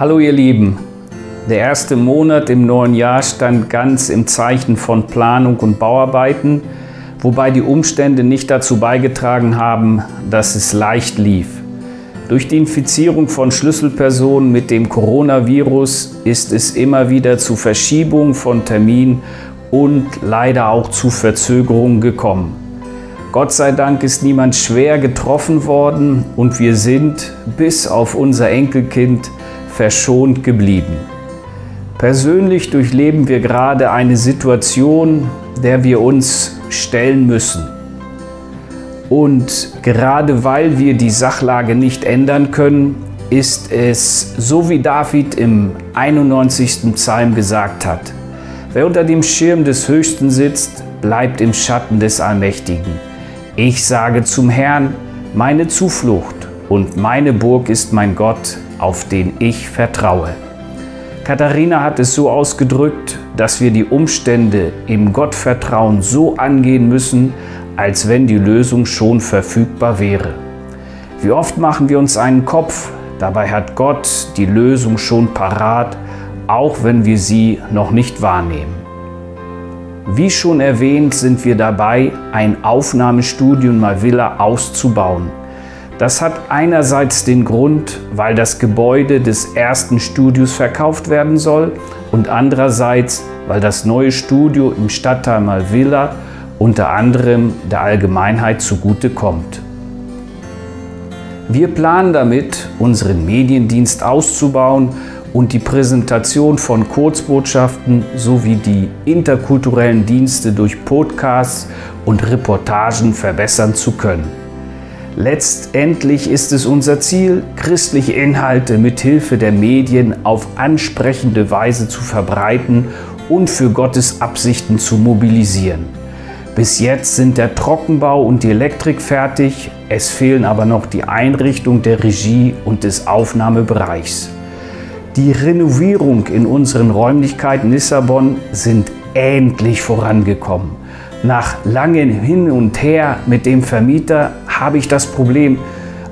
Hallo ihr Lieben, der erste Monat im neuen Jahr stand ganz im Zeichen von Planung und Bauarbeiten, wobei die Umstände nicht dazu beigetragen haben, dass es leicht lief. Durch die Infizierung von Schlüsselpersonen mit dem Coronavirus ist es immer wieder zu Verschiebungen von Terminen und leider auch zu Verzögerungen gekommen. Gott sei Dank ist niemand schwer getroffen worden und wir sind bis auf unser Enkelkind verschont geblieben. Persönlich durchleben wir gerade eine Situation, der wir uns stellen müssen. Und gerade weil wir die Sachlage nicht ändern können, ist es so wie David im 91. Psalm gesagt hat. Wer unter dem Schirm des Höchsten sitzt, bleibt im Schatten des Allmächtigen. Ich sage zum Herrn, meine Zuflucht und meine Burg ist mein Gott, auf den ich vertraue. Katharina hat es so ausgedrückt, dass wir die Umstände im Gottvertrauen so angehen müssen, als wenn die Lösung schon verfügbar wäre. Wie oft machen wir uns einen Kopf, dabei hat Gott die Lösung schon parat, auch wenn wir sie noch nicht wahrnehmen. Wie schon erwähnt, sind wir dabei, ein Aufnahmestudio in Mavilla auszubauen. Das hat einerseits den Grund, weil das Gebäude des ersten Studios verkauft werden soll und andererseits, weil das neue Studio im Stadtteil Malvilla unter anderem der Allgemeinheit zugute kommt. Wir planen damit, unseren Mediendienst auszubauen und die Präsentation von Kurzbotschaften sowie die interkulturellen Dienste durch Podcasts und Reportagen verbessern zu können. Letztendlich ist es unser Ziel, christliche Inhalte mit Hilfe der Medien auf ansprechende Weise zu verbreiten und für Gottes Absichten zu mobilisieren. Bis jetzt sind der Trockenbau und die Elektrik fertig, es fehlen aber noch die Einrichtung der Regie und des Aufnahmebereichs. Die Renovierung in unseren Räumlichkeiten Lissabon sind endlich vorangekommen. Nach langem Hin und Her mit dem Vermieter habe ich das Problem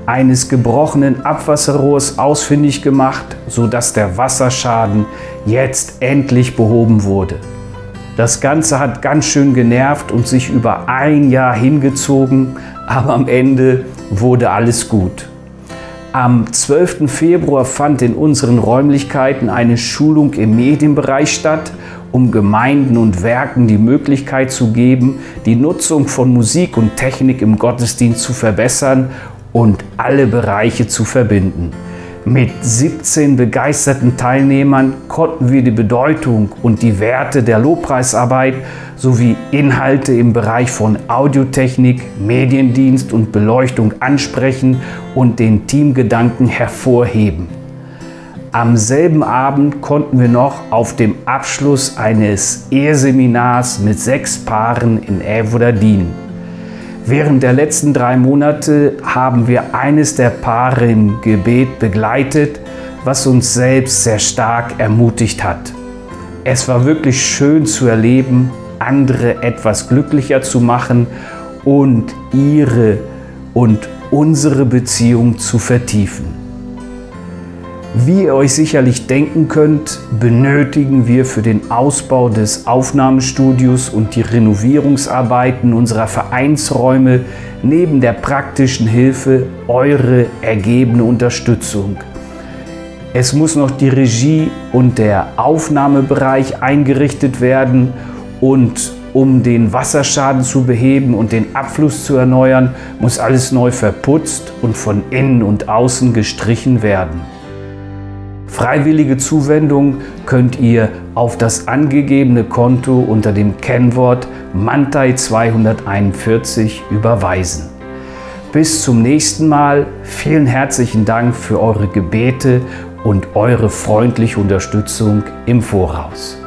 eines gebrochenen Abwasserrohrs ausfindig gemacht, sodass der Wasserschaden jetzt endlich behoben wurde. Das Ganze hat ganz schön genervt und sich über ein Jahr hingezogen, aber am Ende wurde alles gut. Am 12. Februar fand in unseren Räumlichkeiten eine Schulung im Medienbereich statt um Gemeinden und Werken die Möglichkeit zu geben, die Nutzung von Musik und Technik im Gottesdienst zu verbessern und alle Bereiche zu verbinden. Mit 17 begeisterten Teilnehmern konnten wir die Bedeutung und die Werte der Lobpreisarbeit sowie Inhalte im Bereich von Audiotechnik, Mediendienst und Beleuchtung ansprechen und den Teamgedanken hervorheben. Am selben Abend konnten wir noch auf dem Abschluss eines Eheseminars mit sechs Paaren in Evora dienen. Während der letzten drei Monate haben wir eines der Paare im Gebet begleitet, was uns selbst sehr stark ermutigt hat. Es war wirklich schön zu erleben, andere etwas glücklicher zu machen und ihre und unsere Beziehung zu vertiefen. Wie ihr euch sicherlich denken könnt, benötigen wir für den Ausbau des Aufnahmestudios und die Renovierungsarbeiten unserer Vereinsräume neben der praktischen Hilfe eure ergebene Unterstützung. Es muss noch die Regie und der Aufnahmebereich eingerichtet werden und um den Wasserschaden zu beheben und den Abfluss zu erneuern, muss alles neu verputzt und von innen und außen gestrichen werden. Freiwillige Zuwendung könnt ihr auf das angegebene Konto unter dem Kennwort Mantai 241 überweisen. Bis zum nächsten Mal. Vielen herzlichen Dank für eure Gebete und eure freundliche Unterstützung im Voraus.